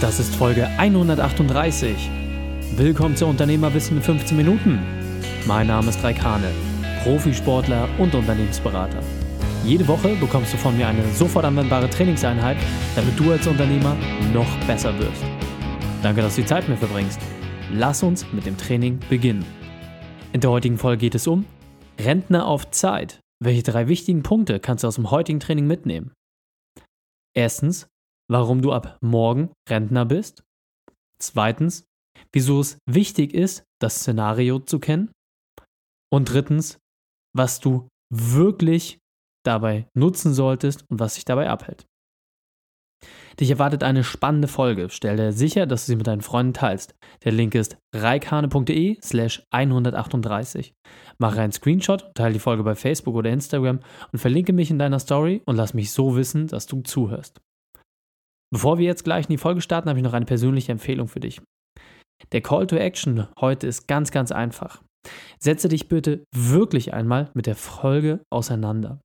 Das ist Folge 138. Willkommen zu Unternehmerwissen in 15 Minuten. Mein Name ist Raikane, Profisportler und Unternehmensberater. Jede Woche bekommst du von mir eine sofort anwendbare Trainingseinheit, damit du als Unternehmer noch besser wirst. Danke, dass du die Zeit mit mir verbringst. Lass uns mit dem Training beginnen. In der heutigen Folge geht es um Rentner auf Zeit. Welche drei wichtigen Punkte kannst du aus dem heutigen Training mitnehmen? Erstens, warum du ab morgen Rentner bist. Zweitens, wieso es wichtig ist, das Szenario zu kennen. Und drittens, was du wirklich dabei nutzen solltest und was dich dabei abhält. Dich erwartet eine spannende Folge. Stell dir sicher, dass du sie mit deinen Freunden teilst. Der Link ist reikane.de slash 138. Mache einen Screenshot, teile die Folge bei Facebook oder Instagram und verlinke mich in deiner Story und lass mich so wissen, dass du zuhörst. Bevor wir jetzt gleich in die Folge starten, habe ich noch eine persönliche Empfehlung für dich. Der Call to Action heute ist ganz, ganz einfach. Setze dich bitte wirklich einmal mit der Folge auseinander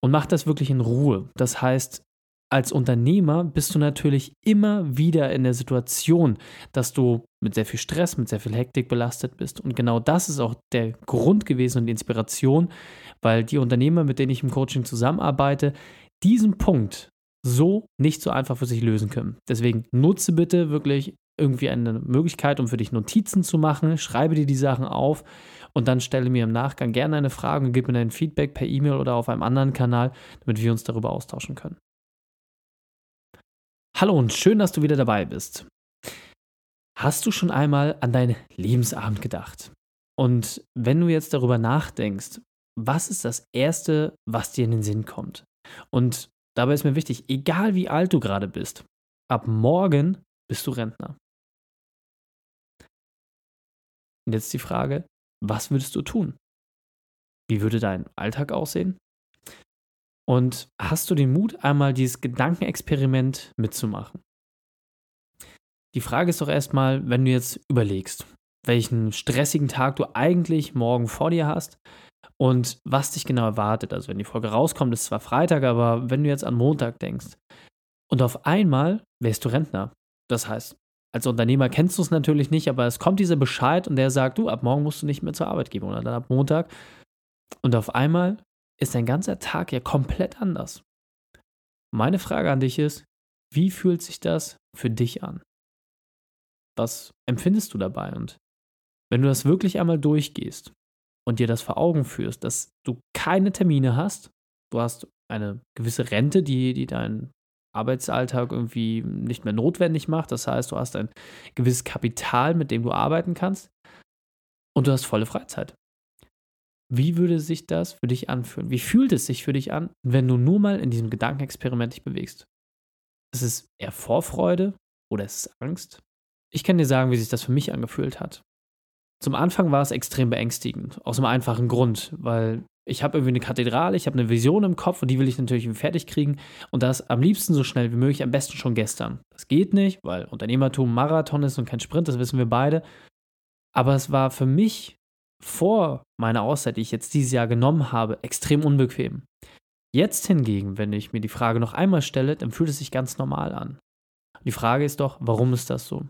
und mach das wirklich in Ruhe. Das heißt, als Unternehmer bist du natürlich immer wieder in der Situation, dass du mit sehr viel Stress, mit sehr viel Hektik belastet bist. Und genau das ist auch der Grund gewesen und die Inspiration, weil die Unternehmer, mit denen ich im Coaching zusammenarbeite, diesen Punkt so nicht so einfach für sich lösen können. Deswegen nutze bitte wirklich irgendwie eine Möglichkeit, um für dich Notizen zu machen. Schreibe dir die Sachen auf und dann stelle mir im Nachgang gerne eine Frage und gib mir dein Feedback per E-Mail oder auf einem anderen Kanal, damit wir uns darüber austauschen können. Hallo und schön, dass du wieder dabei bist. Hast du schon einmal an dein Lebensabend gedacht? Und wenn du jetzt darüber nachdenkst, was ist das Erste, was dir in den Sinn kommt? Und dabei ist mir wichtig, egal wie alt du gerade bist, ab morgen bist du Rentner. Und jetzt die Frage, was würdest du tun? Wie würde dein Alltag aussehen? Und hast du den Mut, einmal dieses Gedankenexperiment mitzumachen? Die Frage ist doch erstmal, wenn du jetzt überlegst, welchen stressigen Tag du eigentlich morgen vor dir hast und was dich genau erwartet. Also wenn die Folge rauskommt, ist zwar Freitag, aber wenn du jetzt an Montag denkst und auf einmal wärst du Rentner. Das heißt, als Unternehmer kennst du es natürlich nicht, aber es kommt dieser Bescheid und der sagt, du, ab morgen musst du nicht mehr zur Arbeit gehen oder dann ab Montag. Und auf einmal ist dein ganzer Tag ja komplett anders. Meine Frage an dich ist, wie fühlt sich das für dich an? Was empfindest du dabei? Und wenn du das wirklich einmal durchgehst und dir das vor Augen führst, dass du keine Termine hast, du hast eine gewisse Rente, die, die dein Arbeitsalltag irgendwie nicht mehr notwendig macht. Das heißt, du hast ein gewisses Kapital, mit dem du arbeiten kannst und du hast volle Freizeit. Wie würde sich das für dich anfühlen? Wie fühlt es sich für dich an, wenn du nur mal in diesem Gedankenexperiment dich bewegst? Ist es eher Vorfreude oder ist es Angst? Ich kann dir sagen, wie sich das für mich angefühlt hat. Zum Anfang war es extrem beängstigend, aus einem einfachen Grund, weil ich habe irgendwie eine Kathedrale, ich habe eine Vision im Kopf und die will ich natürlich fertig kriegen und das am liebsten so schnell wie möglich, am besten schon gestern. Das geht nicht, weil Unternehmertum Marathon ist und kein Sprint, das wissen wir beide. Aber es war für mich vor meiner Auszeit, die ich jetzt dieses Jahr genommen habe, extrem unbequem. Jetzt hingegen, wenn ich mir die Frage noch einmal stelle, dann fühlt es sich ganz normal an. Die Frage ist doch, warum ist das so?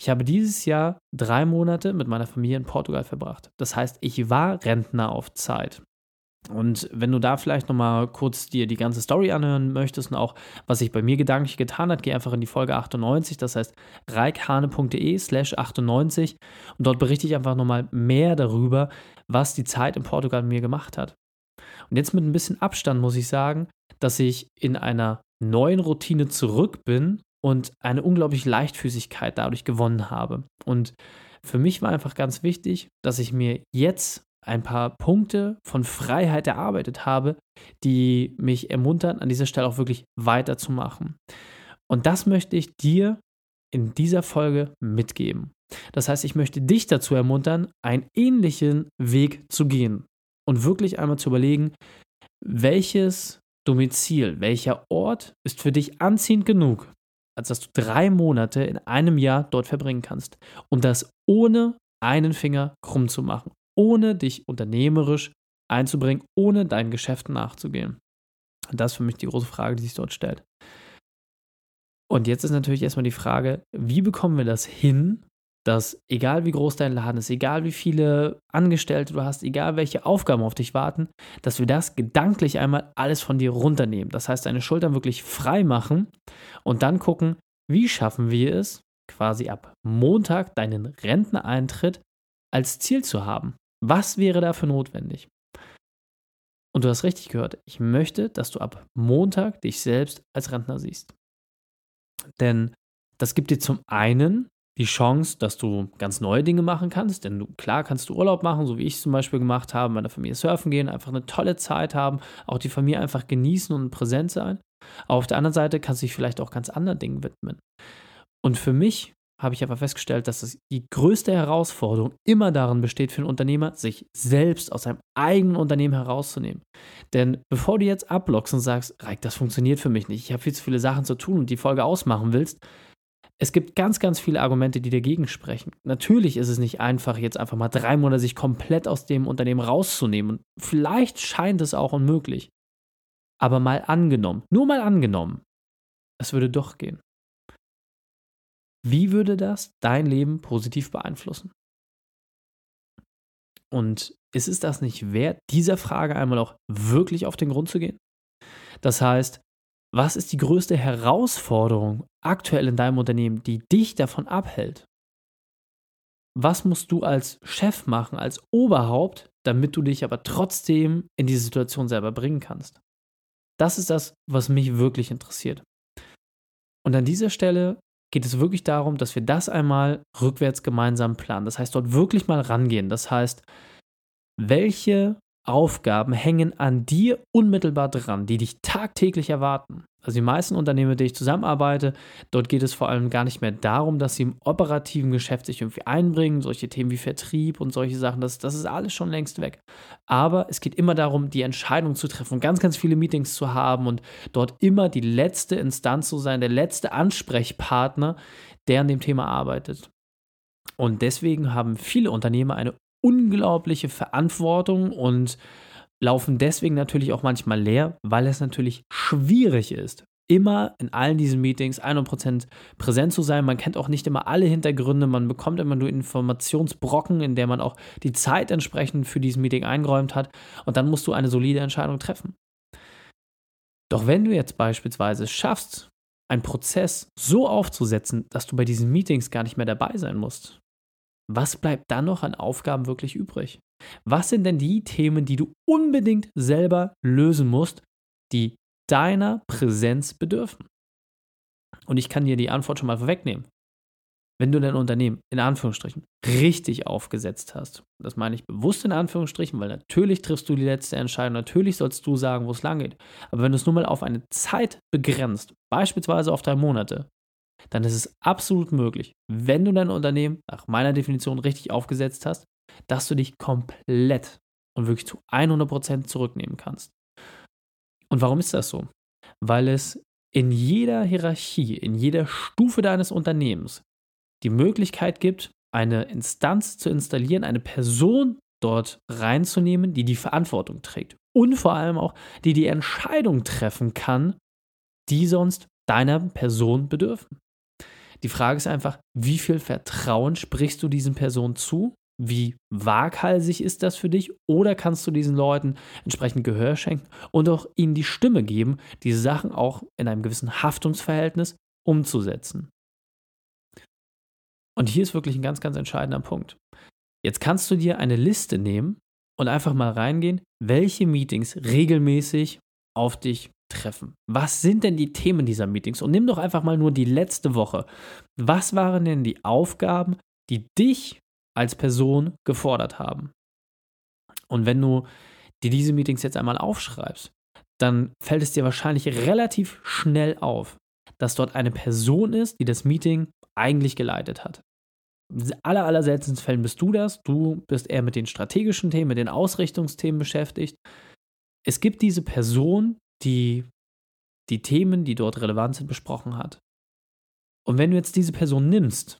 Ich habe dieses Jahr drei Monate mit meiner Familie in Portugal verbracht. Das heißt, ich war Rentner auf Zeit. Und wenn du da vielleicht nochmal kurz dir die ganze Story anhören möchtest und auch, was sich bei mir gedanklich getan hat, geh einfach in die Folge 98, das heißt reikhane.de slash 98 und dort berichte ich einfach nochmal mehr darüber, was die Zeit in Portugal mir gemacht hat. Und jetzt mit ein bisschen Abstand muss ich sagen, dass ich in einer neuen Routine zurück bin und eine unglaubliche Leichtfüßigkeit dadurch gewonnen habe. Und für mich war einfach ganz wichtig, dass ich mir jetzt ein paar Punkte von Freiheit erarbeitet habe, die mich ermuntern, an dieser Stelle auch wirklich weiterzumachen. Und das möchte ich dir in dieser Folge mitgeben. Das heißt, ich möchte dich dazu ermuntern, einen ähnlichen Weg zu gehen und wirklich einmal zu überlegen, welches Domizil, welcher Ort ist für dich anziehend genug, als dass du drei Monate in einem Jahr dort verbringen kannst. Und das ohne einen Finger krumm zu machen, ohne dich unternehmerisch einzubringen, ohne deinen Geschäften nachzugehen. Und das ist für mich die große Frage, die sich dort stellt. Und jetzt ist natürlich erstmal die Frage, wie bekommen wir das hin, dass egal wie groß dein Laden ist, egal wie viele Angestellte du hast, egal welche Aufgaben auf dich warten, dass wir das gedanklich einmal alles von dir runternehmen. Das heißt, deine Schultern wirklich frei machen und dann gucken, wie schaffen wir es, quasi ab Montag deinen Renteneintritt als Ziel zu haben. Was wäre dafür notwendig? Und du hast richtig gehört, ich möchte, dass du ab Montag dich selbst als Rentner siehst. Denn das gibt dir zum einen die Chance, dass du ganz neue Dinge machen kannst. Denn du, klar kannst du Urlaub machen, so wie ich es zum Beispiel gemacht habe, meiner Familie surfen gehen, einfach eine tolle Zeit haben, auch die Familie einfach genießen und präsent sein. Aber auf der anderen Seite kannst du dich vielleicht auch ganz anderen Dingen widmen. Und für mich habe ich aber festgestellt, dass es die größte Herausforderung immer darin besteht für einen Unternehmer, sich selbst aus seinem eigenen Unternehmen herauszunehmen. Denn bevor du jetzt ablockst und sagst, Reik, das funktioniert für mich nicht, ich habe viel zu viele Sachen zu tun und die Folge ausmachen willst, es gibt ganz, ganz viele Argumente, die dagegen sprechen. Natürlich ist es nicht einfach, jetzt einfach mal drei Monate sich komplett aus dem Unternehmen rauszunehmen. Und vielleicht scheint es auch unmöglich. Aber mal angenommen, nur mal angenommen, es würde doch gehen. Wie würde das dein Leben positiv beeinflussen? Und ist es das nicht wert, dieser Frage einmal auch wirklich auf den Grund zu gehen? Das heißt, was ist die größte Herausforderung aktuell in deinem Unternehmen, die dich davon abhält? Was musst du als Chef machen, als Oberhaupt, damit du dich aber trotzdem in diese Situation selber bringen kannst? Das ist das, was mich wirklich interessiert. Und an dieser Stelle geht es wirklich darum, dass wir das einmal rückwärts gemeinsam planen. Das heißt, dort wirklich mal rangehen. Das heißt, welche Aufgaben hängen an dir unmittelbar dran, die dich tagtäglich erwarten. Also die meisten Unternehmen, mit denen ich zusammenarbeite, dort geht es vor allem gar nicht mehr darum, dass sie im operativen Geschäft sich irgendwie einbringen, solche Themen wie Vertrieb und solche Sachen, das, das ist alles schon längst weg. Aber es geht immer darum, die Entscheidung zu treffen, ganz, ganz viele Meetings zu haben und dort immer die letzte Instanz zu sein, der letzte Ansprechpartner, der an dem Thema arbeitet. Und deswegen haben viele Unternehmer eine unglaubliche Verantwortung und laufen deswegen natürlich auch manchmal leer, weil es natürlich schwierig ist, immer in allen diesen Meetings 100% präsent zu sein. Man kennt auch nicht immer alle Hintergründe, man bekommt immer nur Informationsbrocken, in der man auch die Zeit entsprechend für dieses Meeting eingeräumt hat und dann musst du eine solide Entscheidung treffen. Doch wenn du jetzt beispielsweise schaffst, einen Prozess so aufzusetzen, dass du bei diesen Meetings gar nicht mehr dabei sein musst, was bleibt dann noch an Aufgaben wirklich übrig? Was sind denn die Themen, die du unbedingt selber lösen musst, die deiner Präsenz bedürfen? Und ich kann dir die Antwort schon mal vorwegnehmen. Wenn du dein Unternehmen in Anführungsstrichen richtig aufgesetzt hast, das meine ich bewusst in Anführungsstrichen, weil natürlich triffst du die letzte Entscheidung, natürlich sollst du sagen, wo es lang geht. Aber wenn du es nur mal auf eine Zeit begrenzt, beispielsweise auf drei Monate, dann ist es absolut möglich, wenn du dein Unternehmen nach meiner Definition richtig aufgesetzt hast, dass du dich komplett und wirklich zu 100% zurücknehmen kannst. Und warum ist das so? Weil es in jeder Hierarchie, in jeder Stufe deines Unternehmens die Möglichkeit gibt, eine Instanz zu installieren, eine Person dort reinzunehmen, die die Verantwortung trägt und vor allem auch, die die Entscheidung treffen kann, die sonst deiner Person bedürfen. Die Frage ist einfach, wie viel Vertrauen sprichst du diesen Personen zu? Wie waghalsig ist das für dich? Oder kannst du diesen Leuten entsprechend Gehör schenken und auch ihnen die Stimme geben, diese Sachen auch in einem gewissen Haftungsverhältnis umzusetzen? Und hier ist wirklich ein ganz, ganz entscheidender Punkt. Jetzt kannst du dir eine Liste nehmen und einfach mal reingehen, welche Meetings regelmäßig auf dich treffen. Was sind denn die Themen dieser Meetings? Und nimm doch einfach mal nur die letzte Woche. Was waren denn die Aufgaben, die dich als Person gefordert haben? Und wenn du dir diese Meetings jetzt einmal aufschreibst, dann fällt es dir wahrscheinlich relativ schnell auf, dass dort eine Person ist, die das Meeting eigentlich geleitet hat. In aller, aller seltensten Fällen bist du das. Du bist eher mit den strategischen Themen, mit den Ausrichtungsthemen beschäftigt. Es gibt diese Person, die die Themen, die dort relevant sind, besprochen hat. Und wenn du jetzt diese Person nimmst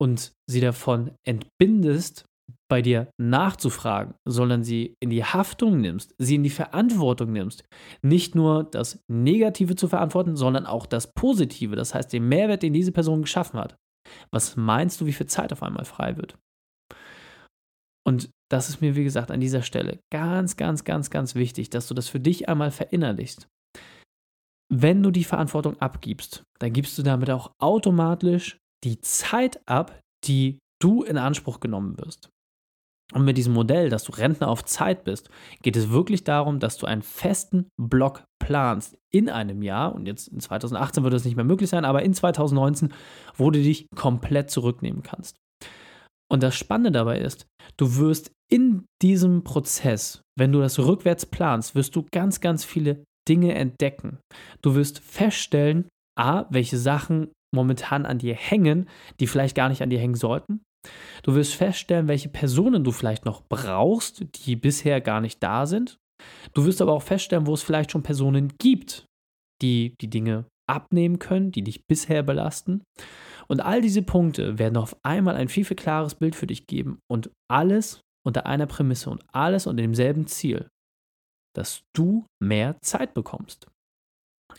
und sie davon entbindest, bei dir nachzufragen, sondern sie in die Haftung nimmst, sie in die Verantwortung nimmst, nicht nur das Negative zu verantworten, sondern auch das Positive, das heißt den Mehrwert, den diese Person geschaffen hat. Was meinst du, wie viel Zeit auf einmal frei wird? Und das ist mir, wie gesagt, an dieser Stelle ganz, ganz, ganz, ganz wichtig, dass du das für dich einmal verinnerlichst. Wenn du die Verantwortung abgibst, dann gibst du damit auch automatisch die Zeit ab, die du in Anspruch genommen wirst. Und mit diesem Modell, dass du Rentner auf Zeit bist, geht es wirklich darum, dass du einen festen Block planst in einem Jahr. Und jetzt in 2018 wird das nicht mehr möglich sein, aber in 2019, wo du dich komplett zurücknehmen kannst. Und das Spannende dabei ist, du wirst in diesem Prozess, wenn du das rückwärts planst, wirst du ganz, ganz viele Dinge entdecken. Du wirst feststellen, a, welche Sachen momentan an dir hängen, die vielleicht gar nicht an dir hängen sollten. Du wirst feststellen, welche Personen du vielleicht noch brauchst, die bisher gar nicht da sind. Du wirst aber auch feststellen, wo es vielleicht schon Personen gibt, die die Dinge abnehmen können, die dich bisher belasten. Und all diese Punkte werden auf einmal ein viel, viel klares Bild für dich geben und alles unter einer Prämisse und alles unter demselben Ziel, dass du mehr Zeit bekommst.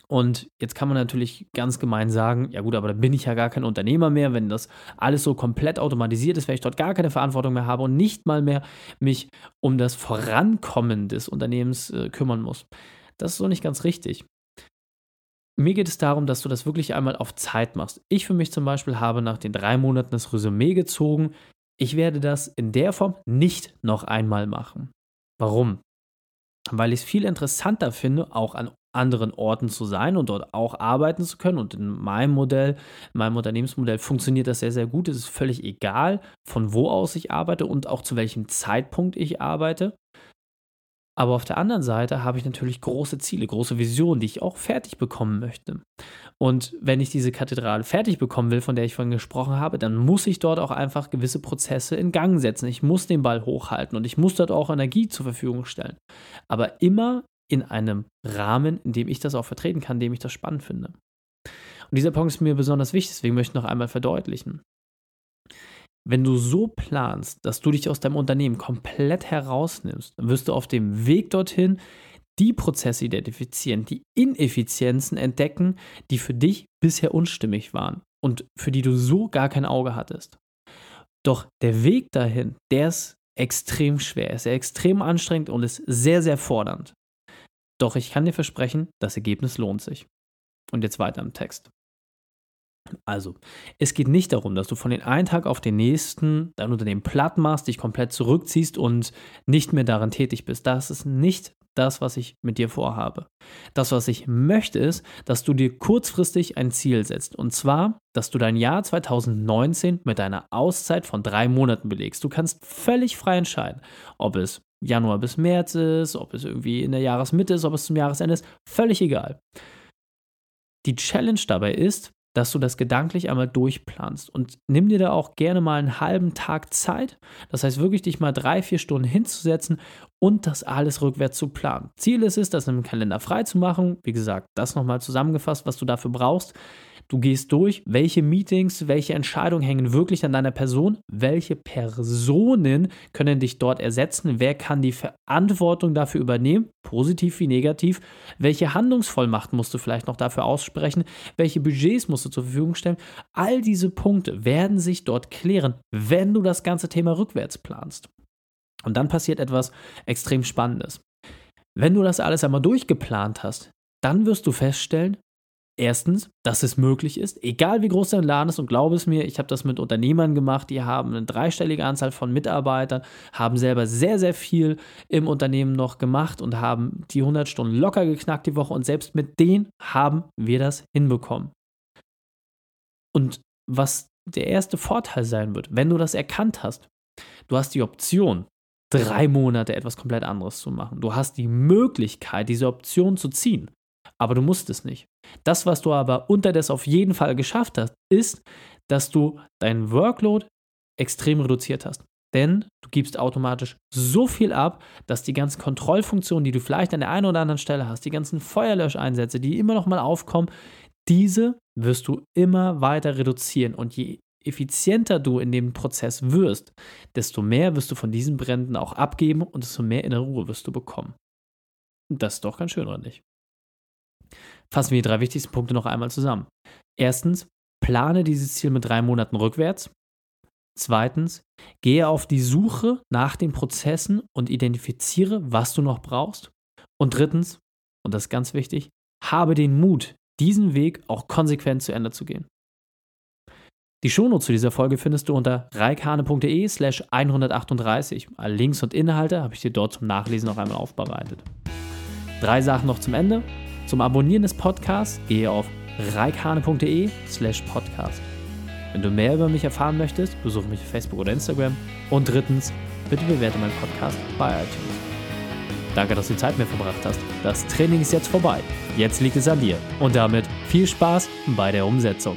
Und jetzt kann man natürlich ganz gemein sagen, ja gut, aber dann bin ich ja gar kein Unternehmer mehr, wenn das alles so komplett automatisiert ist, wenn ich dort gar keine Verantwortung mehr habe und nicht mal mehr mich um das Vorankommen des Unternehmens äh, kümmern muss. Das ist so nicht ganz richtig. Mir geht es darum, dass du das wirklich einmal auf Zeit machst. Ich für mich zum Beispiel habe nach den drei Monaten das Resümee gezogen. Ich werde das in der Form nicht noch einmal machen. Warum? Weil ich es viel interessanter finde, auch an anderen Orten zu sein und dort auch arbeiten zu können. Und in meinem Modell, in meinem Unternehmensmodell funktioniert das sehr, sehr gut. Es ist völlig egal, von wo aus ich arbeite und auch zu welchem Zeitpunkt ich arbeite. Aber auf der anderen Seite habe ich natürlich große Ziele, große Visionen, die ich auch fertig bekommen möchte. Und wenn ich diese Kathedrale fertig bekommen will, von der ich vorhin gesprochen habe, dann muss ich dort auch einfach gewisse Prozesse in Gang setzen. Ich muss den Ball hochhalten und ich muss dort auch Energie zur Verfügung stellen. Aber immer in einem Rahmen, in dem ich das auch vertreten kann, in dem ich das spannend finde. Und dieser Punkt ist mir besonders wichtig, deswegen möchte ich noch einmal verdeutlichen. Wenn du so planst, dass du dich aus deinem Unternehmen komplett herausnimmst, dann wirst du auf dem Weg dorthin die Prozesse identifizieren, die Ineffizienzen entdecken, die für dich bisher unstimmig waren und für die du so gar kein Auge hattest. Doch der Weg dahin, der ist extrem schwer, ist extrem anstrengend und ist sehr, sehr fordernd. Doch ich kann dir versprechen, das Ergebnis lohnt sich. Und jetzt weiter im Text. Also, es geht nicht darum, dass du von den einen Tag auf den nächsten dein Unternehmen platt machst, dich komplett zurückziehst und nicht mehr daran tätig bist. Das ist nicht das, was ich mit dir vorhabe. Das, was ich möchte, ist, dass du dir kurzfristig ein Ziel setzt. Und zwar, dass du dein Jahr 2019 mit einer Auszeit von drei Monaten belegst. Du kannst völlig frei entscheiden, ob es Januar bis März ist, ob es irgendwie in der Jahresmitte ist, ob es zum Jahresende ist. Völlig egal. Die Challenge dabei ist, dass du das gedanklich einmal durchplanst. Und nimm dir da auch gerne mal einen halben Tag Zeit. Das heißt, wirklich dich mal drei, vier Stunden hinzusetzen und das alles rückwärts zu planen. Ziel ist es, das im Kalender frei zu machen. Wie gesagt, das nochmal zusammengefasst, was du dafür brauchst. Du gehst durch, welche Meetings, welche Entscheidungen hängen wirklich an deiner Person, welche Personen können dich dort ersetzen, wer kann die Verantwortung dafür übernehmen, positiv wie negativ, welche Handlungsvollmacht musst du vielleicht noch dafür aussprechen, welche Budgets musst du zur Verfügung stellen. All diese Punkte werden sich dort klären, wenn du das ganze Thema rückwärts planst. Und dann passiert etwas extrem Spannendes. Wenn du das alles einmal durchgeplant hast, dann wirst du feststellen, Erstens, dass es möglich ist, egal wie groß dein Laden ist, und glaube es mir, ich habe das mit Unternehmern gemacht, die haben eine dreistellige Anzahl von Mitarbeitern, haben selber sehr, sehr viel im Unternehmen noch gemacht und haben die 100 Stunden locker geknackt die Woche und selbst mit denen haben wir das hinbekommen. Und was der erste Vorteil sein wird, wenn du das erkannt hast, du hast die Option, drei Monate etwas komplett anderes zu machen. Du hast die Möglichkeit, diese Option zu ziehen aber du musst es nicht. Das, was du aber unterdessen auf jeden Fall geschafft hast, ist, dass du deinen Workload extrem reduziert hast. Denn du gibst automatisch so viel ab, dass die ganzen Kontrollfunktionen, die du vielleicht an der einen oder anderen Stelle hast, die ganzen Feuerlöscheinsätze, die immer noch mal aufkommen, diese wirst du immer weiter reduzieren. Und je effizienter du in dem Prozess wirst, desto mehr wirst du von diesen Bränden auch abgeben und desto mehr innere Ruhe wirst du bekommen. Das ist doch ganz schön, oder nicht? Fassen wir die drei wichtigsten Punkte noch einmal zusammen. Erstens, plane dieses Ziel mit drei Monaten rückwärts. Zweitens, gehe auf die Suche nach den Prozessen und identifiziere, was du noch brauchst. Und drittens, und das ist ganz wichtig, habe den Mut, diesen Weg auch konsequent zu Ende zu gehen. Die Shownotes zu dieser Folge findest du unter reikane.de slash 138. Alle Links und Inhalte habe ich dir dort zum Nachlesen noch einmal aufbereitet. Drei Sachen noch zum Ende. Zum Abonnieren des Podcasts gehe auf reikane.de slash podcast. Wenn du mehr über mich erfahren möchtest, besuche mich auf Facebook oder Instagram. Und drittens, bitte bewerte meinen Podcast bei iTunes. Danke, dass du Zeit mit mir verbracht hast. Das Training ist jetzt vorbei. Jetzt liegt es an dir. Und damit viel Spaß bei der Umsetzung.